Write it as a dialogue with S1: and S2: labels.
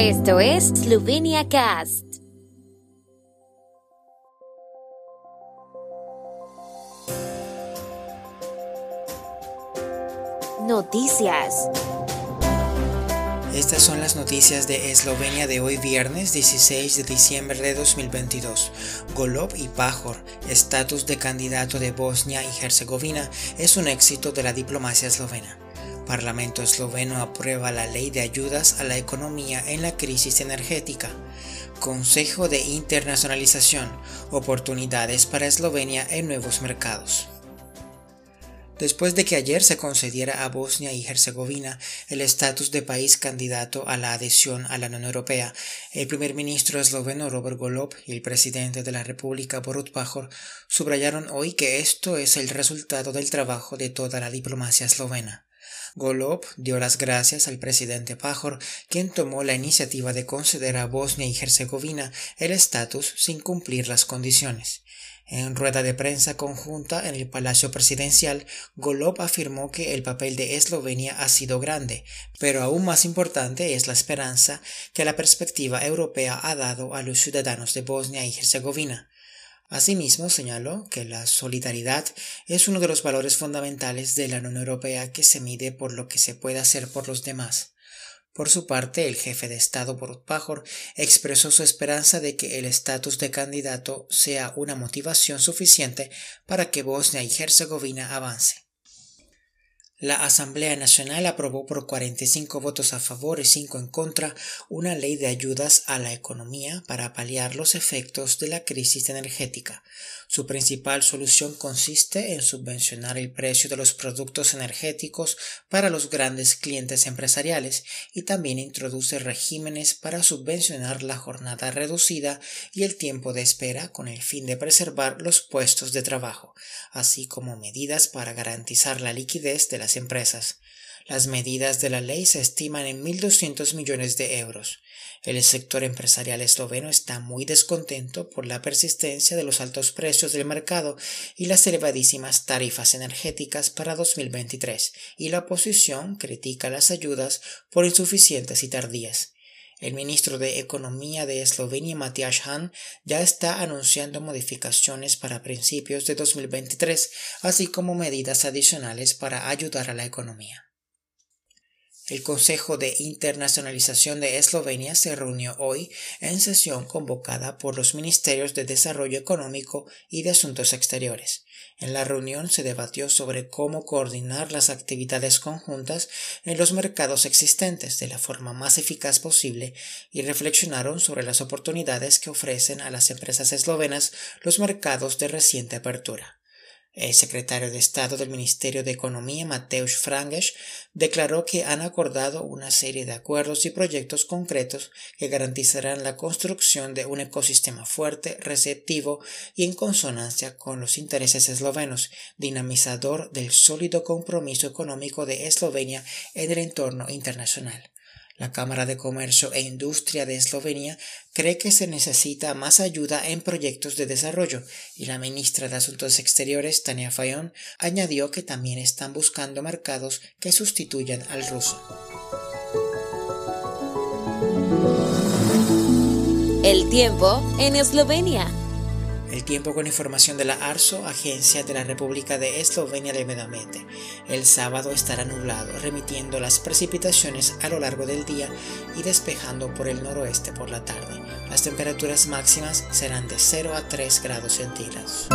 S1: Esto es Slovenia Cast. Noticias.
S2: Estas son las noticias de Eslovenia de hoy viernes 16 de diciembre de 2022. Golob y Pajor, estatus de candidato de Bosnia y Herzegovina, es un éxito de la diplomacia eslovena. Parlamento esloveno aprueba la ley de ayudas a la economía en la crisis energética. Consejo de Internacionalización, oportunidades para Eslovenia en nuevos mercados. Después de que ayer se concediera a Bosnia y Herzegovina el estatus de país candidato a la adhesión a la Unión Europea, el primer ministro esloveno Robert Golob y el presidente de la República Borut Pajor subrayaron hoy que esto es el resultado del trabajo de toda la diplomacia eslovena. Golob dio las gracias al presidente Pajor, quien tomó la iniciativa de conceder a Bosnia y Herzegovina el estatus sin cumplir las condiciones. En rueda de prensa conjunta en el Palacio Presidencial, Golob afirmó que el papel de Eslovenia ha sido grande, pero aún más importante es la esperanza que la perspectiva europea ha dado a los ciudadanos de Bosnia y Herzegovina. Asimismo, señaló que la solidaridad es uno de los valores fundamentales de la Unión Europea que se mide por lo que se puede hacer por los demás. Por su parte, el jefe de Estado Borut Pajor expresó su esperanza de que el estatus de candidato sea una motivación suficiente para que Bosnia y Herzegovina avance. La Asamblea Nacional aprobó por 45 votos a favor y 5 en contra una ley de ayudas a la economía para paliar los efectos de la crisis energética. Su principal solución consiste en subvencionar el precio de los productos energéticos para los grandes clientes empresariales y también introduce regímenes para subvencionar la jornada reducida y el tiempo de espera con el fin de preservar los puestos de trabajo, así como medidas para garantizar la liquidez de la empresas. Las medidas de la ley se estiman en 1.200 millones de euros. El sector empresarial esloveno está muy descontento por la persistencia de los altos precios del mercado y las elevadísimas tarifas energéticas para 2023, y la oposición critica las ayudas por insuficientes y tardías. El ministro de Economía de Eslovenia, Matías Han, ya está anunciando modificaciones para principios de 2023, así como medidas adicionales para ayudar a la economía. El Consejo de Internacionalización de Eslovenia se reunió hoy en sesión convocada por los Ministerios de Desarrollo Económico y de Asuntos Exteriores. En la reunión se debatió sobre cómo coordinar las actividades conjuntas en los mercados existentes de la forma más eficaz posible y reflexionaron sobre las oportunidades que ofrecen a las empresas eslovenas los mercados de reciente apertura. El secretario de Estado del Ministerio de Economía, Mateusz Frangesch, declaró que han acordado una serie de acuerdos y proyectos concretos que garantizarán la construcción de un ecosistema fuerte, receptivo y en consonancia con los intereses eslovenos, dinamizador del sólido compromiso económico de Eslovenia en el entorno internacional. La Cámara de Comercio e Industria de Eslovenia cree que se necesita más ayuda en proyectos de desarrollo y la ministra de Asuntos Exteriores, Tania Fayon, añadió que también están buscando mercados que sustituyan al ruso.
S1: El tiempo en Eslovenia.
S2: El tiempo con información de la ARSO, Agencia de la República de Eslovenia Ambiente. El sábado estará nublado, remitiendo las precipitaciones a lo largo del día y despejando por el noroeste por la tarde. Las temperaturas máximas serán de 0 a 3 grados centígrados.